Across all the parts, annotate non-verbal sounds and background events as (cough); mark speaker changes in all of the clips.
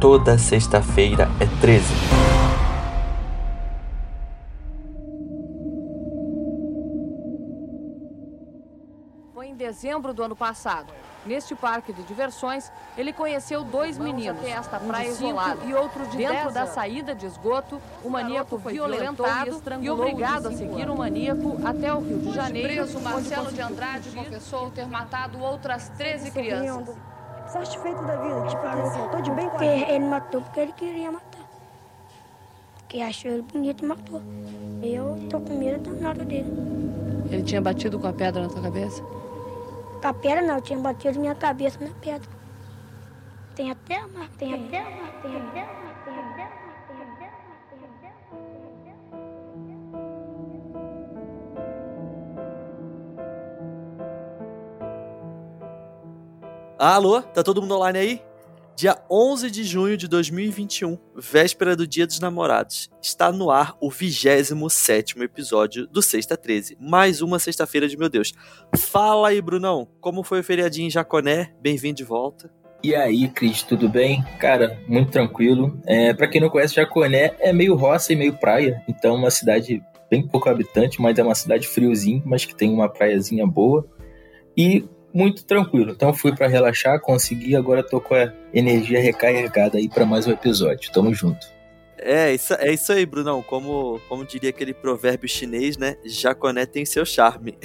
Speaker 1: Toda sexta-feira é 13.
Speaker 2: Dezembro do ano passado. Neste parque de diversões, ele conheceu dois meninos, esta praia um isolada e outro de Dentro da saída de esgoto, o, o maníaco foi violentado e, e obrigado a seguir o maníaco até o Rio de Janeiro. Preso, Marcelo de Andrade confessou ter matado outras 13 crianças
Speaker 3: satisfeito da vida. Tipo assim, eu tô de bem com ele. Ele matou porque ele queria matar. Porque achou ele bonito e matou. Eu tô com medo danado dele.
Speaker 2: Ele tinha batido com a pedra na tua cabeça?
Speaker 3: Com a não, tinha batido minha cabeça na pedra. Tem até a marca, tem até a marca, tem até a marca, tem até a.
Speaker 1: Alô, tá todo mundo online aí? Dia 11 de junho de 2021, véspera do Dia dos Namorados, está no ar o 27 episódio do Sexta 13. Mais uma sexta-feira de meu Deus. Fala aí, Brunão, como foi o feriadinho em Jaconé? Bem-vindo de volta.
Speaker 4: E aí, Cris, tudo bem? Cara, muito tranquilo. É, para quem não conhece, Jaconé é meio roça e meio praia, então uma cidade bem pouco habitante, mas é uma cidade friozinha, mas que tem uma praiazinha boa. E muito tranquilo. Então fui para relaxar, consegui, agora tô com a energia recarregada aí para mais um episódio. Tamo junto.
Speaker 1: É, isso, é isso aí, Brunão. Como, como diria aquele provérbio chinês, né? Jaconé tem seu charme.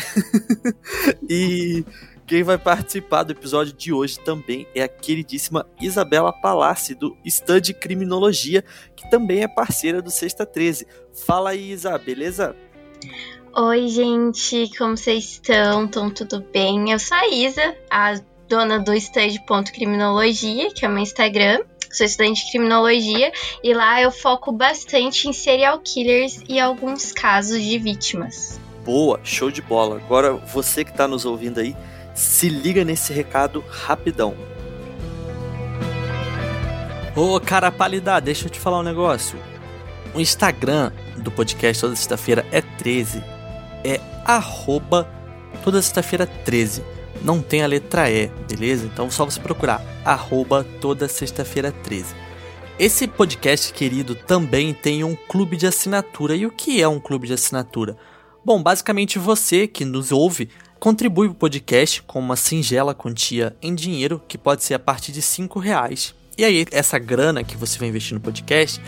Speaker 1: (laughs) e quem vai participar do episódio de hoje também é a queridíssima Isabela Palassi, do Study Criminologia, que também é parceira do Sexta 13. Fala aí, Isa, beleza?
Speaker 5: Oi, gente, como vocês estão? Estão tudo bem? Eu sou a Isa, a dona do Criminologia, que é meu Instagram. Sou estudante de criminologia e lá eu foco bastante em serial killers e alguns casos de vítimas.
Speaker 1: Boa, show de bola. Agora você que está nos ouvindo aí, se liga nesse recado rapidão. Ô, cara pálida, deixa eu te falar um negócio. O Instagram do podcast toda sexta-feira é 13 é arroba toda sexta-feira 13. Não tem a letra E, beleza? Então só você procurar arroba toda sexta-feira 13. Esse podcast querido também tem um clube de assinatura. E o que é um clube de assinatura? Bom, basicamente você que nos ouve contribui para o podcast com uma singela quantia em dinheiro, que pode ser a partir de 5 reais. E aí, essa grana que você vai investir no podcast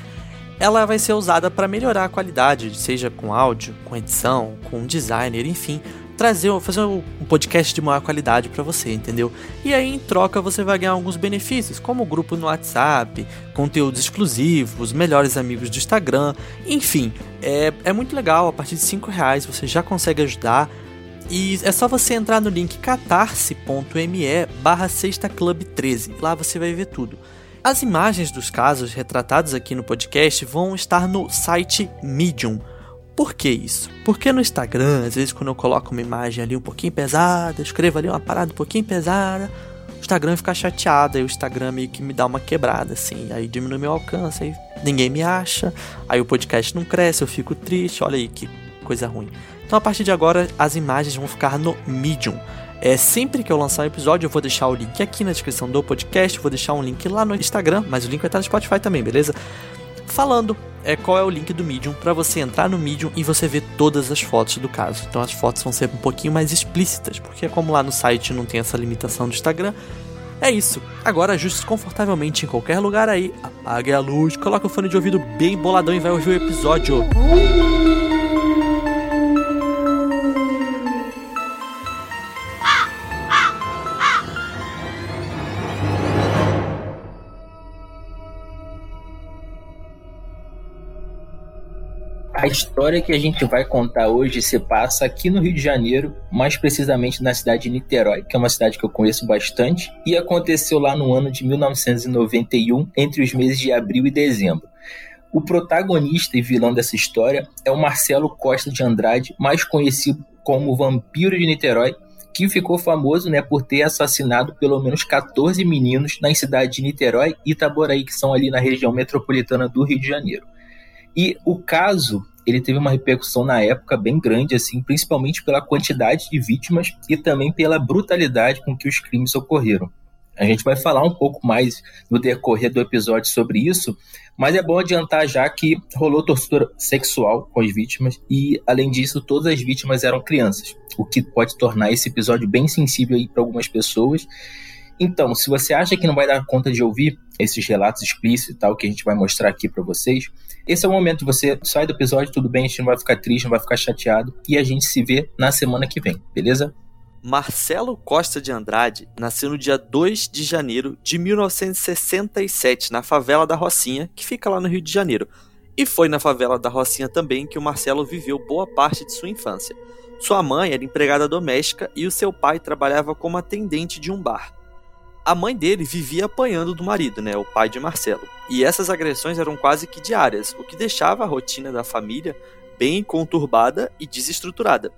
Speaker 1: ela vai ser usada para melhorar a qualidade, seja com áudio, com edição, com designer, enfim, trazer, fazer um podcast de maior qualidade para você, entendeu? E aí em troca você vai ganhar alguns benefícios, como grupo no WhatsApp, conteúdos exclusivos, melhores amigos do Instagram, enfim, é, é muito legal. A partir de 5 reais você já consegue ajudar. E é só você entrar no link catarse.me barra sexta club 13. Lá você vai ver tudo. As imagens dos casos retratados aqui no podcast vão estar no site Medium. Por que isso? Porque no Instagram, às vezes quando eu coloco uma imagem ali um pouquinho pesada, escrevo ali uma parada um pouquinho pesada, o Instagram fica chateado, aí o Instagram meio que me dá uma quebrada, assim, aí diminui meu alcance, aí ninguém me acha, aí o podcast não cresce, eu fico triste, olha aí que coisa ruim. Então a partir de agora as imagens vão ficar no Medium. É, sempre que eu lançar um episódio, eu vou deixar o link aqui na descrição do podcast, vou deixar um link lá no Instagram, mas o link vai estar no Spotify também, beleza? Falando é, qual é o link do Medium para você entrar no Medium e você ver todas as fotos do caso. Então as fotos vão ser um pouquinho mais explícitas, porque como lá no site não tem essa limitação do Instagram, é isso. Agora ajuste confortavelmente em qualquer lugar aí, apague a luz, coloque o fone de ouvido bem boladão e vai ouvir o episódio.
Speaker 4: A história que a gente vai contar hoje se passa aqui no Rio de Janeiro, mais precisamente na cidade de Niterói, que é uma cidade que eu conheço bastante, e aconteceu lá no ano de 1991, entre os meses de abril e dezembro. O protagonista e vilão dessa história é o Marcelo Costa de Andrade, mais conhecido como Vampiro de Niterói, que ficou famoso né, por ter assassinado pelo menos 14 meninos nas cidades de Niterói e Itaboraí, que são ali na região metropolitana do Rio de Janeiro. E o caso ele teve uma repercussão na época bem grande, assim, principalmente pela quantidade de vítimas e também pela brutalidade com que os crimes ocorreram. A gente vai falar um pouco mais no decorrer do episódio sobre isso, mas é bom adiantar já que rolou tortura sexual com as vítimas e, além disso, todas as vítimas eram crianças, o que pode tornar esse episódio bem sensível para algumas pessoas. Então, se você acha que não vai dar conta de ouvir esses relatos explícitos e tal que a gente vai mostrar aqui para vocês, esse é o momento você sair do episódio, tudo bem, a gente não vai ficar triste, não vai ficar chateado e a gente se vê na semana que vem, beleza?
Speaker 1: Marcelo Costa de Andrade nasceu no dia 2 de janeiro de 1967 na favela da Rocinha, que fica lá no Rio de Janeiro. E foi na favela da Rocinha também que o Marcelo viveu boa parte de sua infância. Sua mãe era empregada doméstica e o seu pai trabalhava como atendente de um bar. A mãe dele vivia apanhando do marido, né, o pai de Marcelo. E essas agressões eram quase que diárias, o que deixava a rotina da família bem conturbada e desestruturada.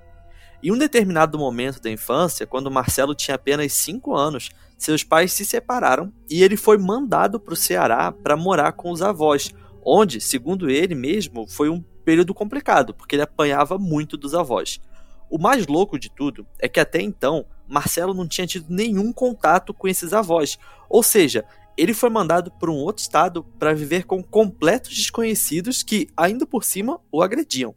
Speaker 1: Em um determinado momento da infância, quando Marcelo tinha apenas 5 anos, seus pais se separaram e ele foi mandado para o Ceará para morar com os avós, onde, segundo ele mesmo, foi um período complicado, porque ele apanhava muito dos avós. O mais louco de tudo é que até então Marcelo não tinha tido nenhum contato com esses avós, ou seja, ele foi mandado para um outro estado para viver com completos desconhecidos que, ainda por cima, o agrediam.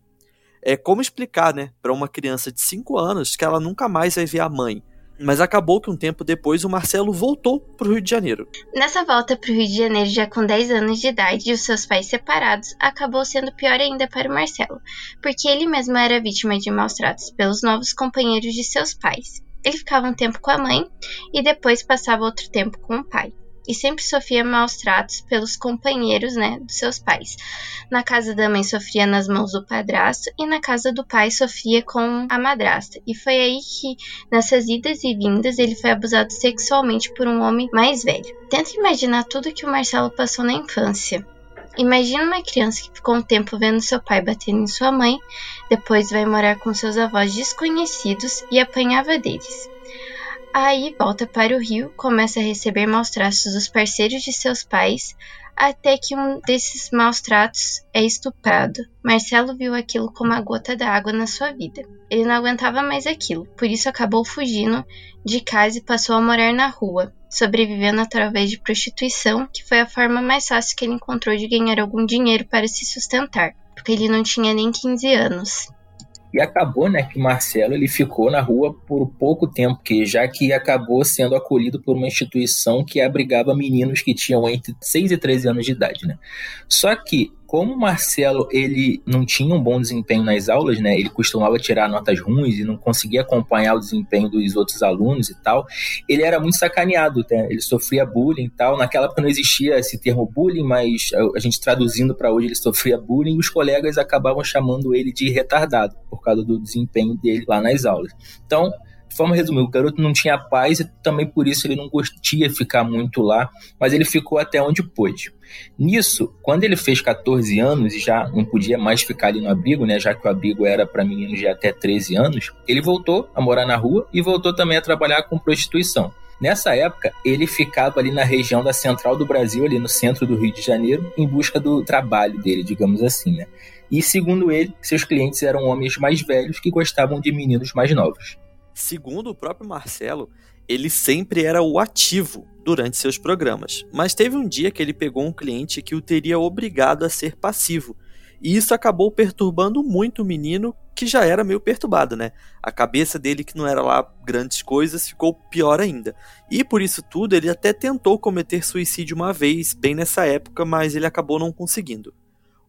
Speaker 1: É como explicar, né, para uma criança de 5 anos que ela nunca mais vai ver a mãe. Mas acabou que um tempo depois o Marcelo voltou para o Rio de Janeiro.
Speaker 5: Nessa volta para o Rio de Janeiro, já com 10 anos de idade e os seus pais separados, acabou sendo pior ainda para o Marcelo, porque ele mesmo era vítima de maus tratos pelos novos companheiros de seus pais. Ele ficava um tempo com a mãe e depois passava outro tempo com o pai e sempre sofria maus tratos pelos companheiros, né, dos seus pais. Na casa da mãe sofria nas mãos do padrasto e na casa do pai sofria com a madrasta. E foi aí que, nessas idas e vindas, ele foi abusado sexualmente por um homem mais velho. Tenta imaginar tudo que o Marcelo passou na infância. Imagina uma criança que ficou um tempo vendo seu pai batendo em sua mãe, depois vai morar com seus avós desconhecidos e apanhava deles. Aí volta para o Rio, começa a receber maus tratos dos parceiros de seus pais, até que um desses maus tratos é estuprado. Marcelo viu aquilo como a gota d'água na sua vida. Ele não aguentava mais aquilo, por isso acabou fugindo de casa e passou a morar na rua, sobrevivendo através de prostituição, que foi a forma mais fácil que ele encontrou de ganhar algum dinheiro para se sustentar, porque ele não tinha nem 15 anos.
Speaker 4: E acabou, né, que Marcelo ele ficou na rua por pouco tempo, que já que acabou sendo acolhido por uma instituição que abrigava meninos que tinham entre 6 e 13 anos de idade, né? Só que como o Marcelo ele não tinha um bom desempenho nas aulas, né? Ele costumava tirar notas ruins e não conseguia acompanhar o desempenho dos outros alunos e tal. Ele era muito sacaneado, né? Ele sofria bullying e tal. Naquela época não existia esse termo bullying, mas a gente traduzindo para hoje ele sofria bullying e os colegas acabavam chamando ele de retardado por causa do desempenho dele lá nas aulas. Então, de forma resumida, o garoto não tinha paz e também por isso ele não gostia de ficar muito lá, mas ele ficou até onde pôde. Nisso, quando ele fez 14 anos e já não podia mais ficar ali no abrigo, né, já que o abrigo era para meninos de até 13 anos, ele voltou a morar na rua e voltou também a trabalhar com prostituição. Nessa época, ele ficava ali na região da central do Brasil, ali no centro do Rio de Janeiro, em busca do trabalho dele, digamos assim, né? E segundo ele, seus clientes eram homens mais velhos que gostavam de meninos mais novos.
Speaker 1: Segundo o próprio Marcelo, ele sempre era o ativo durante seus programas, mas teve um dia que ele pegou um cliente que o teria obrigado a ser passivo. E isso acabou perturbando muito o menino, que já era meio perturbado, né? A cabeça dele, que não era lá grandes coisas, ficou pior ainda. E por isso tudo, ele até tentou cometer suicídio uma vez, bem nessa época, mas ele acabou não conseguindo.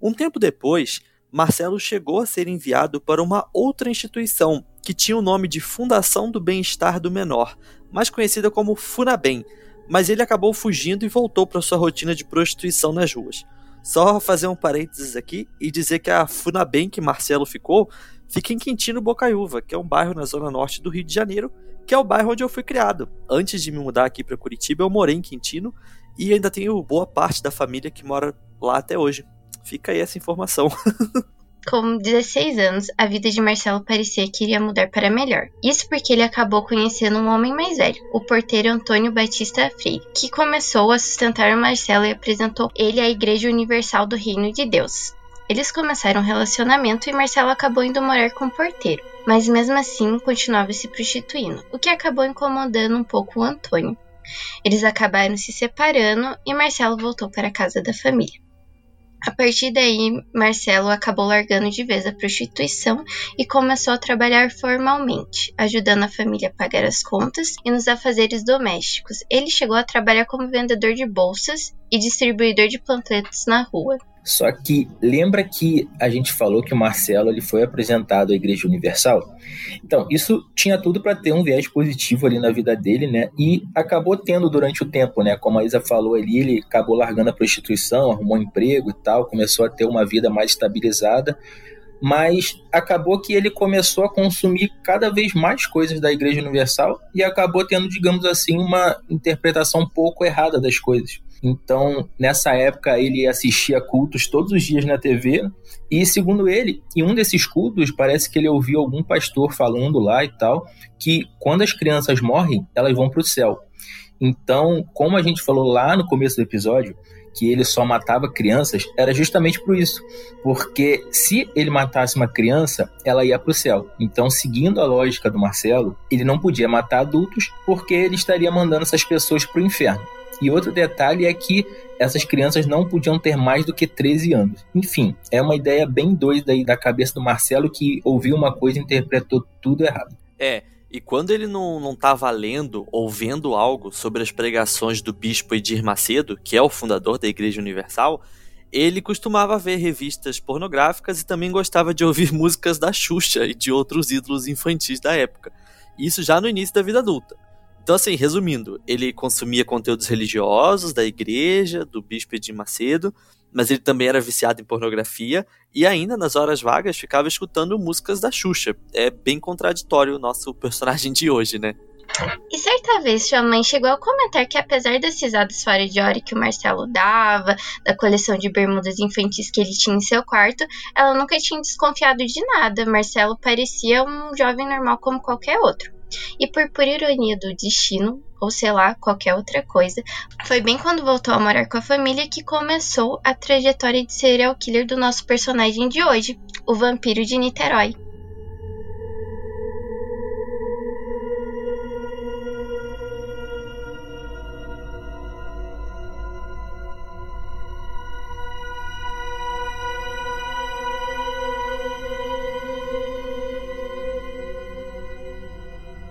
Speaker 1: Um tempo depois, Marcelo chegou a ser enviado para uma outra instituição que tinha o nome de Fundação do Bem-Estar do Menor, mais conhecida como Funabem, mas ele acabou fugindo e voltou para sua rotina de prostituição nas ruas. Só fazer um parênteses aqui e dizer que a Funabem que Marcelo ficou fica em Quintino Bocaiúva, que é um bairro na zona norte do Rio de Janeiro, que é o bairro onde eu fui criado. Antes de me mudar aqui para Curitiba, eu morei em Quintino e ainda tenho boa parte da família que mora lá até hoje. Fica aí essa informação. (laughs)
Speaker 5: Com 16 anos, a vida de Marcelo parecia que iria mudar para melhor. Isso porque ele acabou conhecendo um homem mais velho, o porteiro Antônio Batista Freire, que começou a sustentar Marcelo e apresentou ele à Igreja Universal do Reino de Deus. Eles começaram um relacionamento e Marcelo acabou indo morar com o porteiro, mas mesmo assim continuava se prostituindo, o que acabou incomodando um pouco o Antônio. Eles acabaram se separando e Marcelo voltou para a casa da família. A partir daí, Marcelo acabou largando de vez a prostituição e começou a trabalhar formalmente, ajudando a família a pagar as contas e nos afazeres domésticos. Ele chegou a trabalhar como vendedor de bolsas e distribuidor de panfletos na rua.
Speaker 4: Só que lembra que a gente falou que o Marcelo ele foi apresentado à Igreja Universal? Então, isso tinha tudo para ter um viés positivo ali na vida dele, né? E acabou tendo durante o tempo, né? Como a Isa falou ali, ele acabou largando a prostituição, arrumou um emprego e tal, começou a ter uma vida mais estabilizada mas acabou que ele começou a consumir cada vez mais coisas da Igreja Universal e acabou tendo, digamos assim, uma interpretação um pouco errada das coisas. Então, nessa época, ele assistia cultos todos os dias na TV. E, segundo ele, em um desses cultos, parece que ele ouviu algum pastor falando lá e tal, que quando as crianças morrem, elas vão para o céu. Então, como a gente falou lá no começo do episódio, que ele só matava crianças, era justamente por isso. Porque se ele matasse uma criança, ela ia para o céu. Então, seguindo a lógica do Marcelo, ele não podia matar adultos, porque ele estaria mandando essas pessoas para o inferno. E outro detalhe é que essas crianças não podiam ter mais do que 13 anos. Enfim, é uma ideia bem doida aí da cabeça do Marcelo que ouviu uma coisa e interpretou tudo errado.
Speaker 1: É, e quando ele não, não tava lendo ou vendo algo sobre as pregações do bispo Edir Macedo, que é o fundador da Igreja Universal, ele costumava ver revistas pornográficas e também gostava de ouvir (laughs) músicas da Xuxa e de outros ídolos infantis da época. Isso já no início da vida adulta. Então, assim, resumindo, ele consumia conteúdos religiosos da igreja, do bispo de Macedo, mas ele também era viciado em pornografia e ainda nas horas vagas ficava escutando músicas da Xuxa. É bem contraditório o nosso (laughs) personagem de hoje, né?
Speaker 5: E certa vez sua mãe chegou a comentar que apesar das risadas fora de hora que o Marcelo dava, da coleção de bermudas infantis que ele tinha em seu quarto, ela nunca tinha desconfiado de nada. Marcelo parecia um jovem normal como qualquer outro. E por pura ironia do destino, ou sei lá, qualquer outra coisa, foi bem quando voltou a morar com a família que começou a trajetória de serial killer do nosso personagem de hoje, o vampiro de Niterói.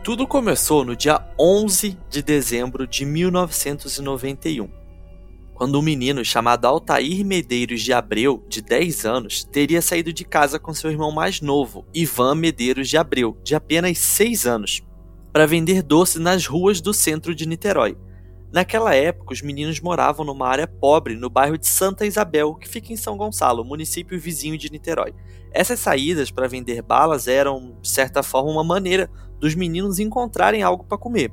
Speaker 1: Tudo começou no dia 11 de dezembro de 1991, quando um menino chamado Altair Medeiros de Abreu, de 10 anos, teria saído de casa com seu irmão mais novo, Ivan Medeiros de Abreu, de apenas 6 anos, para vender doces nas ruas do centro de Niterói. Naquela época, os meninos moravam numa área pobre no bairro de Santa Isabel, que fica em São Gonçalo, município vizinho de Niterói. Essas saídas para vender balas eram, de certa forma, uma maneira dos meninos encontrarem algo para comer.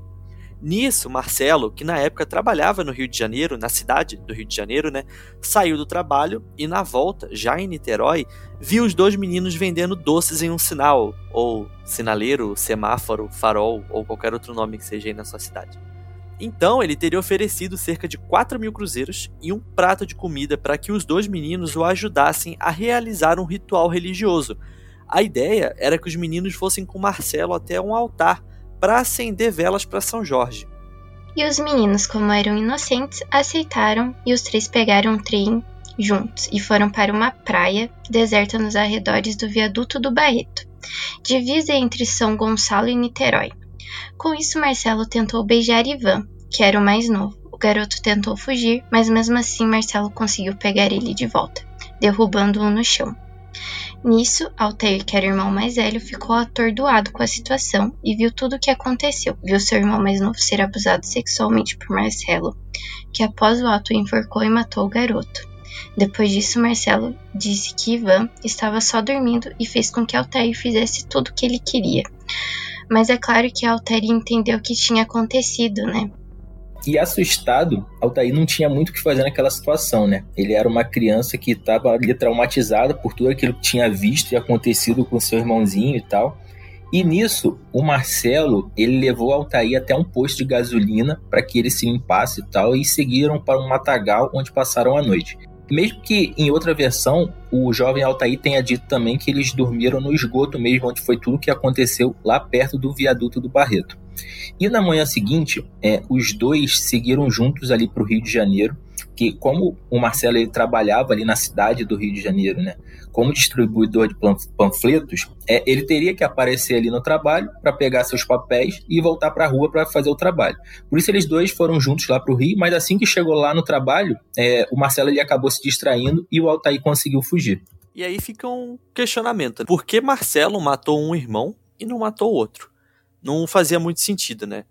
Speaker 1: Nisso, Marcelo, que na época trabalhava no Rio de Janeiro, na cidade do Rio de Janeiro, né, saiu do trabalho e na volta, já em Niterói, viu os dois meninos vendendo doces em um sinal, ou sinaleiro, semáforo, farol, ou qualquer outro nome que seja aí na sua cidade. Então ele teria oferecido cerca de 4 mil cruzeiros e um prato de comida para que os dois meninos o ajudassem a realizar um ritual religioso, a ideia era que os meninos fossem com Marcelo até um altar para acender velas para São Jorge.
Speaker 5: E os meninos, como eram inocentes, aceitaram e os três pegaram um trem juntos e foram para uma praia deserta nos arredores do viaduto do Barreto, divisa entre São Gonçalo e Niterói. Com isso, Marcelo tentou beijar Ivan, que era o mais novo. O garoto tentou fugir, mas mesmo assim Marcelo conseguiu pegar ele de volta, derrubando-o no chão. Nisso, Altair, que era o irmão mais velho, ficou atordoado com a situação e viu tudo o que aconteceu. Viu seu irmão mais novo ser abusado sexualmente por Marcelo, que após o ato enforcou e matou o garoto. Depois disso, Marcelo disse que Ivan estava só dormindo e fez com que Altair fizesse tudo o que ele queria. Mas é claro que Altair entendeu o que tinha acontecido, né?
Speaker 4: E assustado, Altair não tinha muito o que fazer naquela situação, né? Ele era uma criança que estava ali traumatizada por tudo aquilo que tinha visto e acontecido com seu irmãozinho e tal. E nisso, o Marcelo, ele levou Altair até um posto de gasolina para que ele se limpasse e tal, e seguiram para um matagal onde passaram a noite. Mesmo que em outra versão, o jovem Altair tenha dito também que eles dormiram no esgoto mesmo, onde foi tudo que aconteceu lá perto do viaduto do Barreto. E na manhã seguinte, é, os dois seguiram juntos ali para o Rio de Janeiro, que como o Marcelo ele trabalhava ali na cidade do Rio de Janeiro, né, como distribuidor de panfletos, é, ele teria que aparecer ali no trabalho para pegar seus papéis e voltar para a rua para fazer o trabalho. Por isso eles dois foram juntos lá para o Rio, mas assim que chegou lá no trabalho, é, o Marcelo ele acabou se distraindo e o Altair conseguiu fugir.
Speaker 1: E aí fica um questionamento: por que Marcelo matou um irmão e não matou outro? Não fazia muito sentido, né?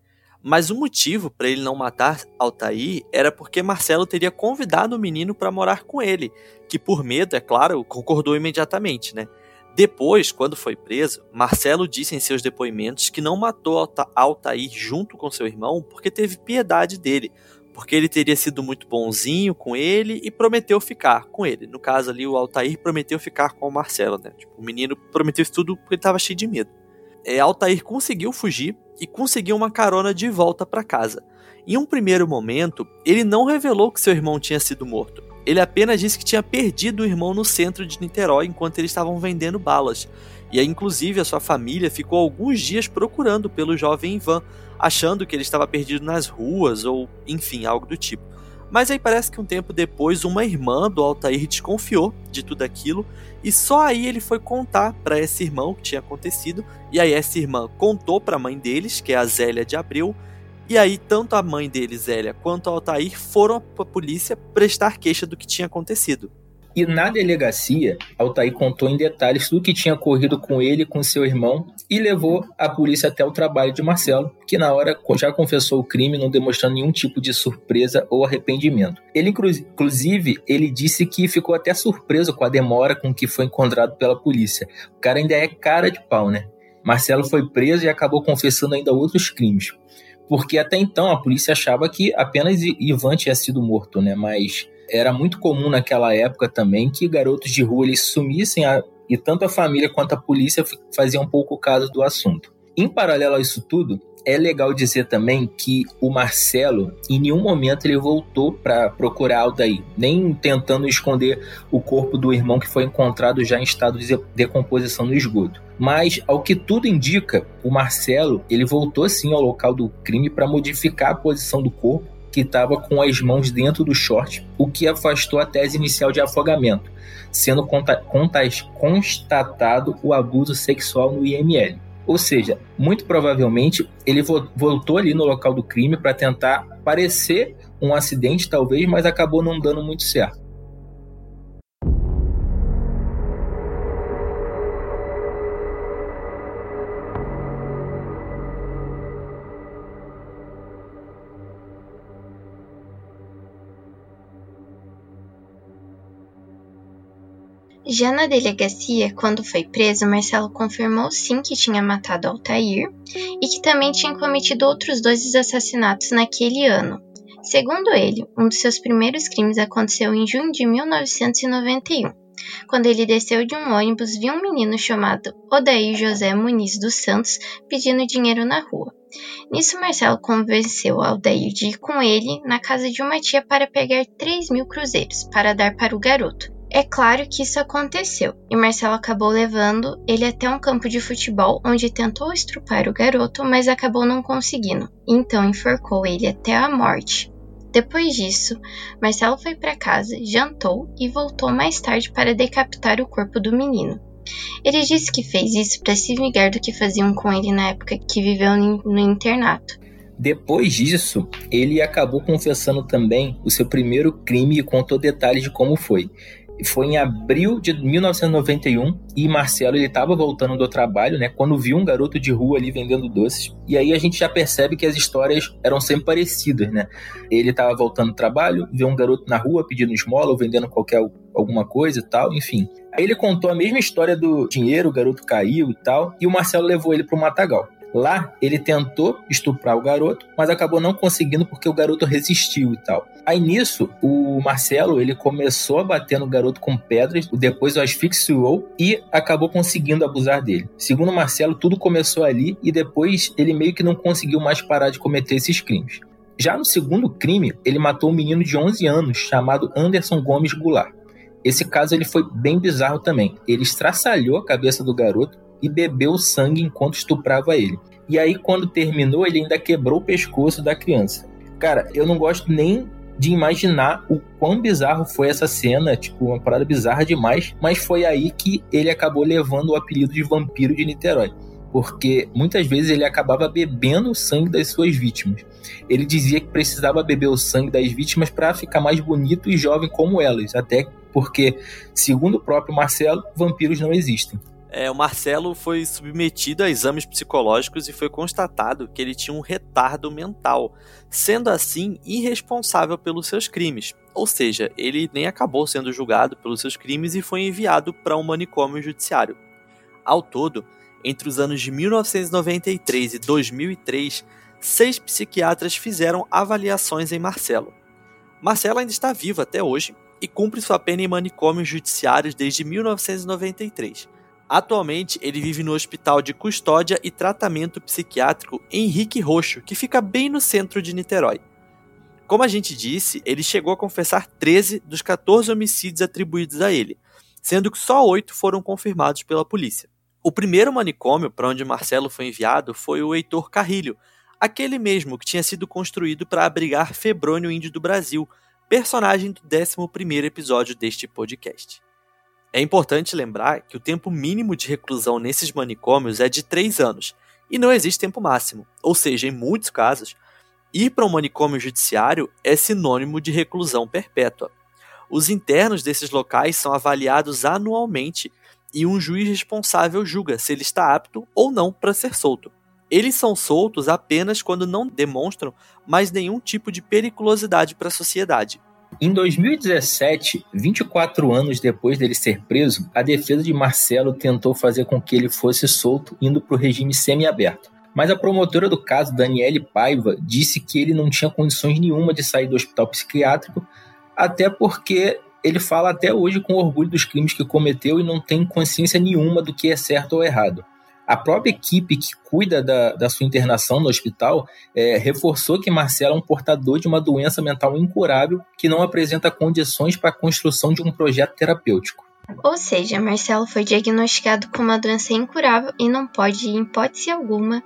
Speaker 1: Mas o motivo para ele não matar Altair era porque Marcelo teria convidado o menino para morar com ele, que por medo, é claro, concordou imediatamente, né? Depois, quando foi preso, Marcelo disse em seus depoimentos que não matou Altair junto com seu irmão porque teve piedade dele, porque ele teria sido muito bonzinho com ele e prometeu ficar com ele. No caso ali, o Altair prometeu ficar com o Marcelo, né? Tipo, o menino prometeu isso tudo porque ele estava cheio de medo. É, Altair conseguiu fugir e conseguiu uma carona de volta para casa. Em um primeiro momento, ele não revelou que seu irmão tinha sido morto. Ele apenas disse que tinha perdido o irmão no centro de Niterói enquanto eles estavam vendendo balas. E inclusive, a sua família ficou alguns dias procurando pelo jovem Ivan, achando que ele estava perdido nas ruas ou, enfim, algo do tipo. Mas aí parece que um tempo depois, uma irmã do Altair desconfiou de tudo aquilo e só aí ele foi contar para esse irmão o que tinha acontecido. E aí essa irmã contou para a mãe deles, que é a Zélia de Abreu. E aí tanto a mãe deles, Zélia, quanto o Altair foram para a polícia prestar queixa do que tinha acontecido.
Speaker 4: E na delegacia, Altair contou em detalhes tudo que tinha ocorrido com ele e com seu irmão e levou a polícia até o trabalho de Marcelo, que na hora já confessou o crime, não demonstrando nenhum tipo de surpresa ou arrependimento. Ele, inclusive, ele disse que ficou até surpreso com a demora com que foi encontrado pela polícia. O cara ainda é cara de pau, né? Marcelo foi preso e acabou confessando ainda outros crimes. Porque até então a polícia achava que apenas Ivan tinha sido morto, né? Mas era muito comum naquela época também que garotos de rua eles sumissem a, e tanto a família quanto a polícia faziam um pouco caso do assunto. Em paralelo a isso tudo, é legal dizer também que o Marcelo, em nenhum momento ele voltou para procurar Aldair, nem tentando esconder o corpo do irmão que foi encontrado já em estado de decomposição no esgoto. Mas, ao que tudo indica, o Marcelo ele voltou sim ao local do crime para modificar a posição do corpo que estava com as mãos dentro do short, o que afastou a tese inicial de afogamento, sendo constatado o abuso sexual no IML. Ou seja, muito provavelmente ele voltou ali no local do crime para tentar parecer um acidente, talvez, mas acabou não dando muito certo.
Speaker 5: Já na delegacia, quando foi preso, Marcelo confirmou sim que tinha matado Altair e que também tinha cometido outros dois assassinatos naquele ano. Segundo ele, um dos seus primeiros crimes aconteceu em junho de 1991, quando ele desceu de um ônibus viu um menino chamado Odair José Muniz dos Santos pedindo dinheiro na rua. Nisso, Marcelo convenceu Aldair de ir com ele na casa de uma tia para pegar 3 mil cruzeiros para dar para o garoto. É claro que isso aconteceu, e Marcelo acabou levando ele até um campo de futebol onde tentou estrupar o garoto, mas acabou não conseguindo, então enforcou ele até a morte. Depois disso, Marcelo foi para casa, jantou e voltou mais tarde para decapitar o corpo do menino. Ele disse que fez isso para se vingar do que faziam com ele na época que viveu no internato.
Speaker 4: Depois disso, ele acabou confessando também o seu primeiro crime e contou detalhes de como foi foi em abril de 1991 e Marcelo ele estava voltando do trabalho, né, quando viu um garoto de rua ali vendendo doces. E aí a gente já percebe que as histórias eram sempre parecidas, né? Ele estava voltando do trabalho, viu um garoto na rua pedindo esmola ou vendendo qualquer alguma coisa e tal, enfim. Aí ele contou a mesma história do dinheiro, o garoto caiu e tal, e o Marcelo levou ele para o matagal. Lá, ele tentou estuprar o garoto, mas acabou não conseguindo porque o garoto resistiu e tal. Aí nisso, o Marcelo ele começou a bater no garoto com pedras, depois o asfixiou e acabou conseguindo abusar dele. Segundo o Marcelo, tudo começou ali e depois ele meio que não conseguiu mais parar de cometer esses crimes. Já no segundo crime, ele matou um menino de 11 anos chamado Anderson Gomes Goulart. Esse caso ele foi bem bizarro também. Ele estraçalhou a cabeça do garoto e bebeu sangue enquanto estuprava ele. E aí, quando terminou, ele ainda quebrou o pescoço da criança. Cara, eu não gosto nem de imaginar o quão bizarro foi essa cena, tipo, uma parada bizarra demais, mas foi aí que ele acabou levando o apelido de vampiro de Niterói porque muitas vezes ele acabava bebendo o sangue das suas vítimas. Ele dizia que precisava beber o sangue das vítimas para ficar mais bonito e jovem como elas, até porque, segundo o próprio Marcelo, vampiros não existem.
Speaker 1: É, o Marcelo foi submetido a exames psicológicos e foi constatado que ele tinha um retardo mental, sendo assim irresponsável pelos seus crimes. Ou seja, ele nem acabou sendo julgado pelos seus crimes e foi enviado para um manicômio judiciário. Ao todo, entre os anos de 1993 e 2003, seis psiquiatras fizeram avaliações em Marcelo. Marcelo ainda está vivo até hoje e cumpre sua pena em manicômios judiciários desde 1993. Atualmente, ele vive no Hospital de Custódia e Tratamento Psiquiátrico Henrique Roxo, que fica bem no centro de Niterói. Como a gente disse, ele chegou a confessar 13 dos 14 homicídios atribuídos a ele, sendo que só 8 foram confirmados pela polícia. O primeiro manicômio para onde Marcelo foi enviado foi o Heitor Carrilho, aquele mesmo que tinha sido construído para abrigar Febrônio Índio do Brasil, personagem do 11 episódio deste podcast. É importante lembrar que o tempo mínimo de reclusão nesses manicômios é de 3 anos, e não existe tempo máximo, ou seja, em muitos casos, ir para um manicômio judiciário é sinônimo de reclusão perpétua. Os internos desses locais são avaliados anualmente e um juiz responsável julga se ele está apto ou não para ser solto. Eles são soltos apenas quando não demonstram mais nenhum tipo de periculosidade para a sociedade.
Speaker 4: Em 2017, 24 anos depois dele ser preso, a defesa de Marcelo tentou fazer com que ele fosse solto indo para o regime semiaberto. Mas a promotora do caso, Daniele Paiva, disse que ele não tinha condições nenhuma de sair do hospital psiquiátrico, até porque ele fala até hoje com orgulho dos crimes que cometeu e não tem consciência nenhuma do que é certo ou errado. A própria equipe que cuida da, da sua internação no hospital é, reforçou que Marcelo é um portador de uma doença mental incurável que não apresenta condições para a construção de um projeto terapêutico.
Speaker 5: Ou seja, Marcelo foi diagnosticado com uma doença incurável e não pode, em hipótese alguma,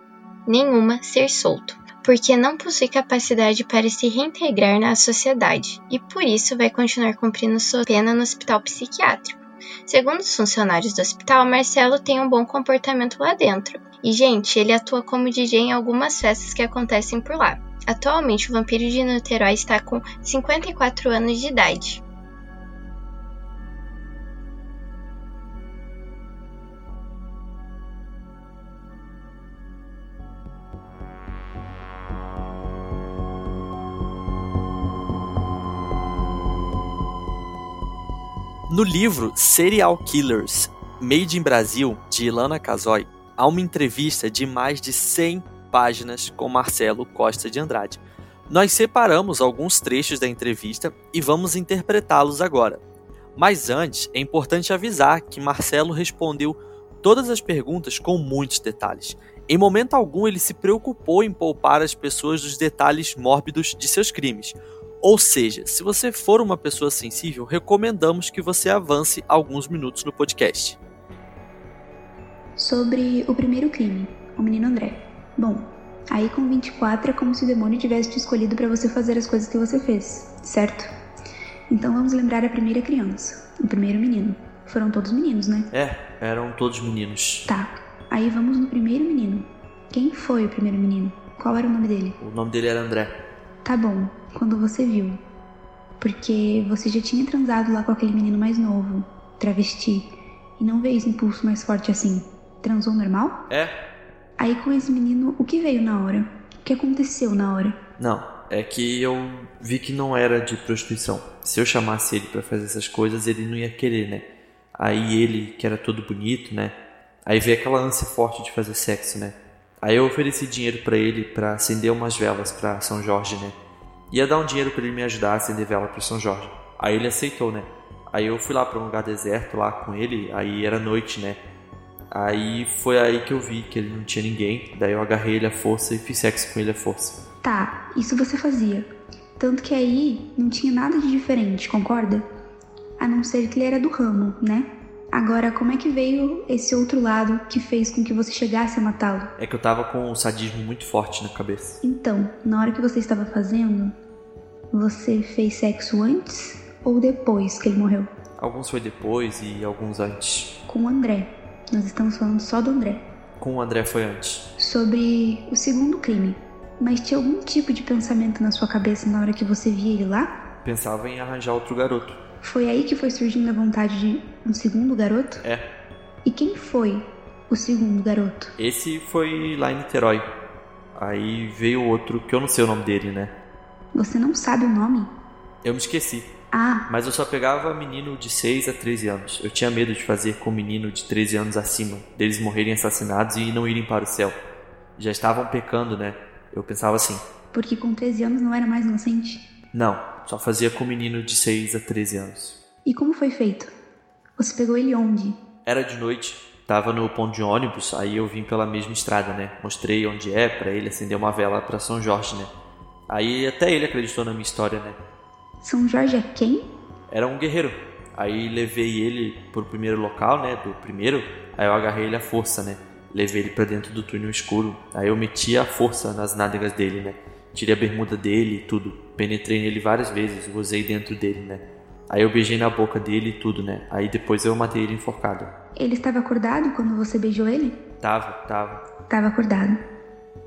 Speaker 5: nenhuma, ser solto porque não possui capacidade para se reintegrar na sociedade e por isso vai continuar cumprindo sua pena no hospital psiquiátrico. Segundo os funcionários do hospital, Marcelo tem um bom comportamento lá dentro. E, gente, ele atua como DJ em algumas festas que acontecem por lá. Atualmente, o vampiro de Niterói está com 54 anos de idade.
Speaker 1: No livro Serial Killers, Made in Brasil, de Ilana Casoy, há uma entrevista de mais de 100 páginas com Marcelo Costa de Andrade. Nós separamos alguns trechos da entrevista e vamos interpretá-los agora. Mas antes, é importante avisar que Marcelo respondeu todas as perguntas com muitos detalhes. Em momento algum, ele se preocupou em poupar as pessoas dos detalhes mórbidos de seus crimes, ou seja, se você for uma pessoa sensível, recomendamos que você avance alguns minutos no podcast.
Speaker 6: Sobre o primeiro crime, o menino André. Bom, aí com 24 é como se o demônio tivesse te escolhido para você fazer as coisas que você fez, certo? Então vamos lembrar a primeira criança, o primeiro menino. Foram todos meninos, né?
Speaker 1: É, eram todos meninos.
Speaker 6: Tá. Aí vamos no primeiro menino. Quem foi o primeiro menino? Qual era o nome dele?
Speaker 1: O nome dele era André.
Speaker 6: Tá bom quando você viu. Porque você já tinha transado lá com aquele menino mais novo, travesti, e não veio esse impulso mais forte assim. Transou normal?
Speaker 1: É.
Speaker 6: Aí com esse menino, o que veio na hora? O que aconteceu na hora?
Speaker 1: Não, é que eu vi que não era de prostituição. Se eu chamasse ele para fazer essas coisas, ele não ia querer, né? Aí ele, que era todo bonito, né? Aí veio aquela ânsia forte de fazer sexo, né? Aí eu ofereci dinheiro para ele para acender umas velas para São Jorge, né? Ia dar um dinheiro para ele me ajudar a acender vela para São Jorge. Aí ele aceitou, né? Aí eu fui lá para um lugar deserto lá com ele, aí era noite, né? Aí foi aí que eu vi que ele não tinha ninguém, daí eu agarrei ele à força e fiz sexo com ele à força.
Speaker 6: Tá, isso você fazia. Tanto que aí não tinha nada de diferente, concorda? A não ser que ele era do ramo, né? Agora, como é que veio esse outro lado que fez com que você chegasse a matá-lo?
Speaker 1: É que eu tava com um sadismo muito forte na cabeça.
Speaker 6: Então, na hora que você estava fazendo, você fez sexo antes ou depois que ele morreu?
Speaker 1: Alguns foi depois e alguns antes.
Speaker 6: Com o André. Nós estamos falando só do André.
Speaker 1: Com o André foi antes.
Speaker 6: Sobre o segundo crime. Mas tinha algum tipo de pensamento na sua cabeça na hora que você via ele lá?
Speaker 1: Pensava em arranjar outro garoto.
Speaker 6: Foi aí que foi surgindo a vontade de um segundo garoto?
Speaker 1: É.
Speaker 6: E quem foi o segundo garoto?
Speaker 1: Esse foi lá em Niterói. Aí veio outro que eu não sei o nome dele, né?
Speaker 6: Você não sabe o nome?
Speaker 1: Eu me esqueci.
Speaker 6: Ah,
Speaker 1: Mas eu só pegava menino de 6 a 13 anos. Eu tinha medo de fazer com menino de 13 anos acima, deles morrerem assassinados e não irem para o céu. Já estavam pecando, né? Eu pensava assim:
Speaker 6: porque com 13 anos não era mais inocente?
Speaker 1: não, só fazia com menino de 6 a 13 anos.
Speaker 6: E como foi feito? Você pegou ele onde?
Speaker 1: Era de noite, tava no ponto de ônibus, aí eu vim pela mesma estrada, né? Mostrei onde é pra ele acender uma vela pra São Jorge, né? Aí até ele acreditou na minha história, né?
Speaker 6: São Jorge é quem?
Speaker 1: Era um guerreiro. Aí levei ele pro primeiro local, né? Do primeiro. Aí eu agarrei ele à força, né? Levei ele pra dentro do túnel escuro. Aí eu meti a força nas nádegas dele, né? Tirei a bermuda dele e tudo. Penetrei nele várias vezes, gozei dentro dele, né? Aí eu beijei na boca dele e tudo, né? Aí depois eu matei ele enforcado.
Speaker 6: Ele estava acordado quando você beijou ele?
Speaker 1: Tava, tava.
Speaker 6: Estava acordado.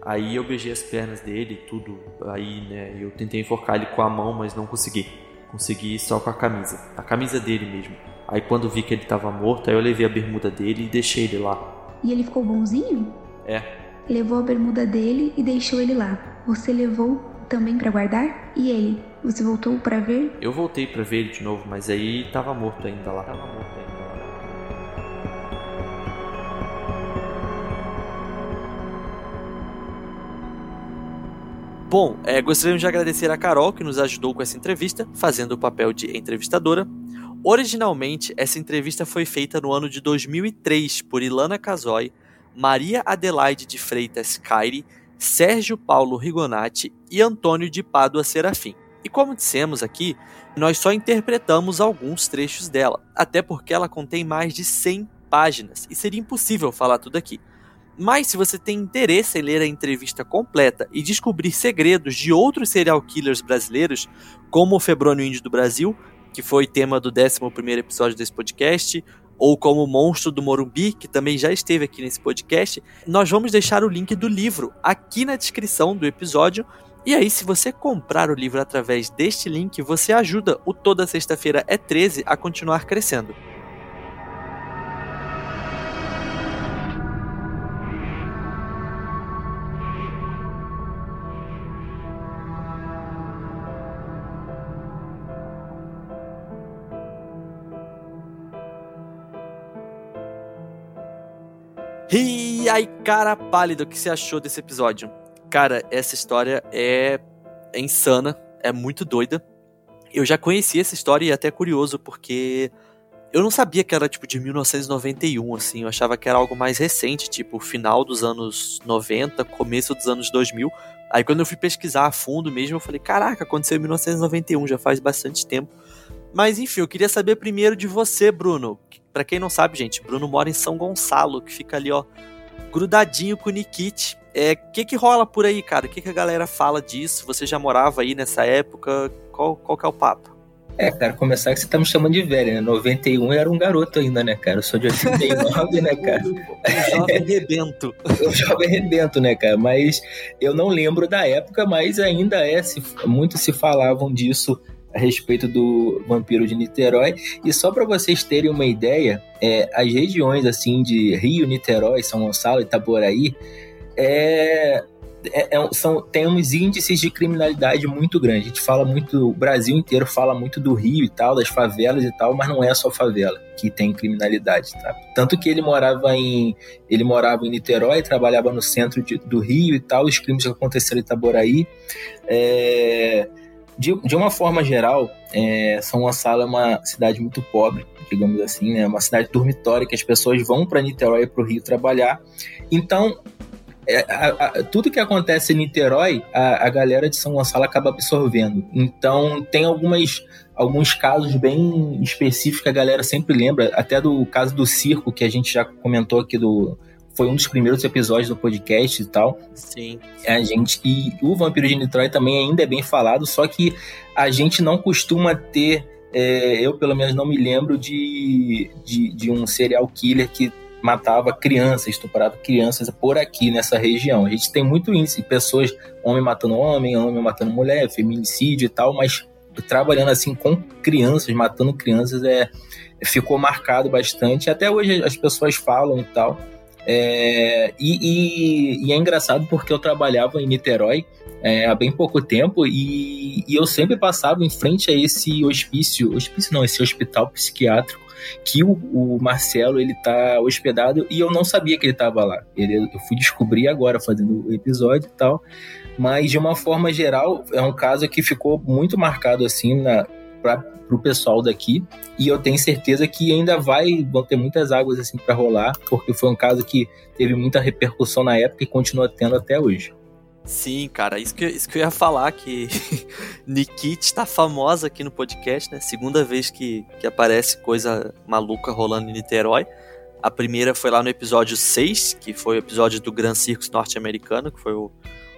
Speaker 1: Aí eu beijei as pernas dele e tudo. Aí, né, eu tentei enforcar ele com a mão, mas não consegui. Consegui só com a camisa. A camisa dele mesmo. Aí quando vi que ele tava morto, aí eu levei a bermuda dele e deixei ele lá.
Speaker 6: E ele ficou bonzinho?
Speaker 1: É,
Speaker 6: Levou a bermuda dele e deixou ele lá. Você levou também pra guardar? E ele? Você voltou pra ver?
Speaker 1: eu voltei pra ver ele de novo, mas aí tava morto ainda lá. Tava morto ainda. Bom, é, gostaríamos de agradecer a Carol que nos ajudou com essa entrevista, fazendo o papel de entrevistadora. Originalmente, essa entrevista foi feita no ano de 2003 por Ilana Casoy, Maria Adelaide de Freitas Caire, Sérgio Paulo Rigonati e Antônio de Pádua Serafim. E como dissemos aqui, nós só interpretamos alguns trechos dela, até porque ela contém mais de 100 páginas e seria impossível falar tudo aqui. Mas se você tem interesse em ler a entrevista completa e descobrir segredos de outros serial killers brasileiros, como o Febrônio Índio do Brasil, que foi tema do 11º episódio desse podcast, ou como o Monstro do Morumbi, que também já esteve aqui nesse podcast, nós vamos deixar o link do livro aqui na descrição do episódio. E aí, se você comprar o livro através deste link, você ajuda o Toda Sexta-feira é 13 a continuar crescendo. E aí, cara pálido, o que você achou desse episódio? Cara, essa história é, é insana, é muito doida. Eu já conhecia essa história e é até curioso, porque eu não sabia que era tipo de 1991, assim. Eu achava que era algo mais recente, tipo final dos anos 90, começo dos anos 2000. Aí quando eu fui pesquisar a fundo mesmo, eu falei: caraca, aconteceu em 1991, já faz bastante tempo. Mas enfim, eu queria saber primeiro de você, Bruno. Pra quem não sabe, gente, Bruno mora em São Gonçalo, que fica ali, ó, grudadinho com o Nikit. É, o que que rola por aí, cara? O que que a galera fala disso? Você já morava aí nessa época? Qual, qual que é o papo?
Speaker 4: É, cara, começar que você tá me chamando de velho, né? 91 eu era um garoto ainda, né, cara? Eu sou de 89, né, cara? (laughs)
Speaker 1: Um jovem rebento.
Speaker 4: Eu jovem rebento, né, cara? Mas eu não lembro da época, mas ainda é, se, muito se falavam disso a respeito do vampiro de Niterói. E só para vocês terem uma ideia, é, as regiões assim de Rio, Niterói, São Gonçalo, Itaboraí, é, é, é, são, tem uns índices de criminalidade muito grandes. A gente fala muito, o Brasil inteiro fala muito do Rio e tal, das favelas e tal, mas não é só favela que tem criminalidade, tá? Tanto que ele morava em ele morava em Niterói, trabalhava no centro de, do Rio e tal, os crimes que aconteceram em Itaboraí. É, de, de uma forma geral, é, São Gonçalo é uma cidade muito pobre, digamos assim, né? Uma cidade dormitória que as pessoas vão para Niterói e para o Rio trabalhar. Então, é, a, a, tudo que acontece em Niterói, a, a, galera de São Gonçalo acaba absorvendo. Então, tem algumas, alguns casos bem específicos que a galera sempre lembra, até do caso do circo, que a gente já comentou aqui do. Foi um dos primeiros episódios do podcast e tal.
Speaker 1: Sim.
Speaker 4: A gente. E o Vampiro de Niterói também ainda é bem falado, só que a gente não costuma ter. É, eu, pelo menos, não me lembro de, de, de um serial killer que matava crianças, estuprava crianças por aqui nessa região. A gente tem muito índice, pessoas, homem matando homem, homem matando mulher, feminicídio e tal, mas trabalhando assim com crianças, matando crianças, é, ficou marcado bastante. Até hoje as pessoas falam e tal. É, e, e, e, é engraçado porque eu trabalhava em Niterói é, há bem pouco tempo e, e, eu sempre passava em frente a esse hospício, hospício não, esse hospital psiquiátrico que o, o Marcelo ele tá hospedado e eu não sabia que ele estava lá. Ele, eu fui descobrir agora fazendo o episódio e tal, mas de uma forma geral é um caso que ficou muito marcado assim na para o pessoal daqui e eu tenho certeza que ainda vai vão ter muitas águas assim para rolar porque foi um caso que teve muita repercussão na época e continua tendo até hoje.
Speaker 1: Sim, cara, isso que, isso que eu ia falar, que (laughs) Nikit tá famosa aqui no podcast, né? Segunda vez que, que aparece coisa maluca rolando em Niterói. A primeira foi lá no episódio 6, que foi o episódio do Gran Circus norte-americano, que foi o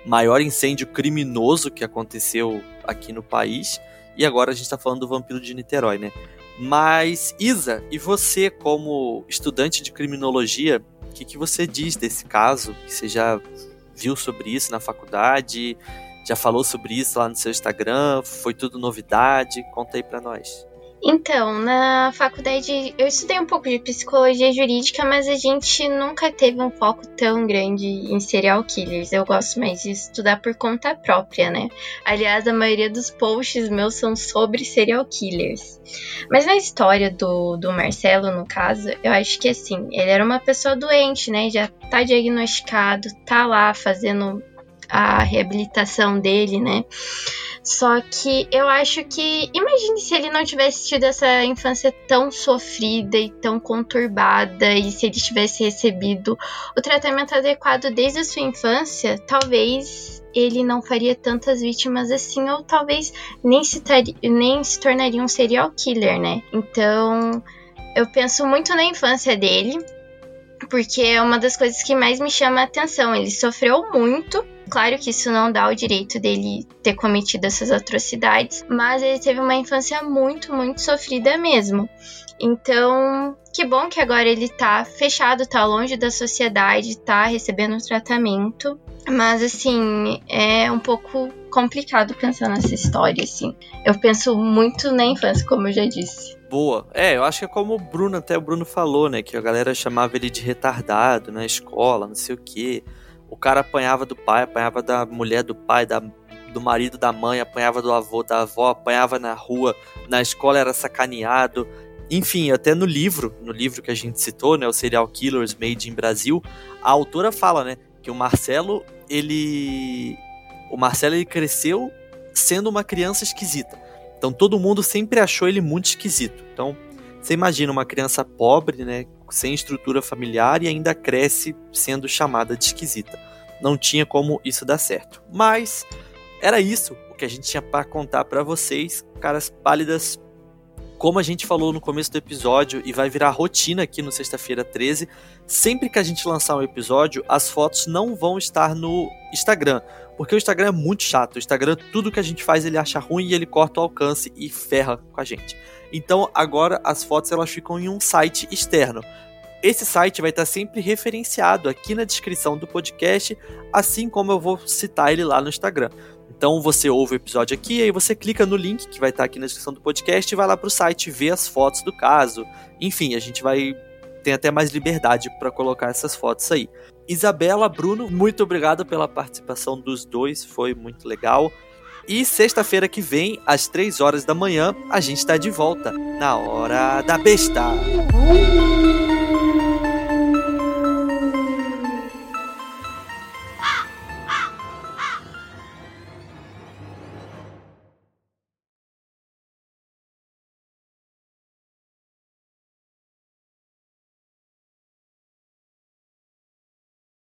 Speaker 1: maior incêndio criminoso que aconteceu aqui no país. E agora a gente tá falando do vampiro de Niterói, né? Mas, Isa, e você, como estudante de criminologia, o que, que você diz desse caso? Você já viu sobre isso na faculdade? Já falou sobre isso lá no seu Instagram? Foi tudo novidade? Conta aí pra nós.
Speaker 5: Então, na faculdade eu estudei um pouco de psicologia jurídica, mas a gente nunca teve um foco tão grande em serial killers. Eu gosto mais de estudar por conta própria, né? Aliás, a maioria dos posts meus são sobre serial killers. Mas na história do, do Marcelo, no caso, eu acho que assim, ele era uma pessoa doente, né? Já tá diagnosticado, tá lá fazendo a reabilitação dele, né? Só que eu acho que. Imagine se ele não tivesse tido essa infância tão sofrida e tão conturbada, e se ele tivesse recebido o tratamento adequado desde a sua infância, talvez ele não faria tantas vítimas assim, ou talvez nem se, nem se tornaria um serial killer, né? Então, eu penso muito na infância dele, porque é uma das coisas que mais me chama a atenção. Ele sofreu muito Claro que isso não dá o direito dele ter cometido essas atrocidades, mas ele teve uma infância muito, muito sofrida mesmo. Então, que bom que agora ele tá fechado, tá longe da sociedade, tá recebendo tratamento. Mas assim, é um pouco complicado pensar nessa história, assim. Eu penso muito na infância, como eu já disse.
Speaker 1: Boa. É, eu acho que é como o Bruno, até o Bruno falou, né? Que a galera chamava ele de retardado na escola, não sei o quê. O cara apanhava do pai, apanhava da mulher do pai, da, do marido da mãe, apanhava do avô, da avó, apanhava na rua, na escola era sacaneado. Enfim, até no livro, no livro que a gente citou, né, o Serial Killers Made in Brasil, a autora fala, né, que o Marcelo, ele o Marcelo ele cresceu sendo uma criança esquisita. Então todo mundo sempre achou ele muito esquisito. Então, você imagina uma criança pobre, né, sem estrutura familiar e ainda cresce sendo chamada de esquisita. Não tinha como isso dar certo. Mas era isso o que a gente tinha para contar para vocês, caras pálidas. Como a gente falou no começo do episódio e vai virar rotina aqui no sexta-feira 13, sempre que a gente lançar um episódio, as fotos não vão estar no Instagram, porque o Instagram é muito chato. O Instagram, tudo que a gente faz, ele acha ruim e ele corta o alcance e ferra com a gente. Então agora as fotos elas ficam em um site externo. Esse site vai estar sempre referenciado aqui na descrição do podcast, assim como eu vou citar ele lá no Instagram. Então você ouve o episódio aqui, aí você clica no link que vai estar aqui na descrição do podcast e vai lá para o site ver as fotos do caso. Enfim, a gente vai tem até mais liberdade para colocar essas fotos aí. Isabela, Bruno, muito obrigado pela participação dos dois, foi muito legal. E sexta-feira que vem, às 3 horas da manhã, a gente está de volta na Hora da Besta.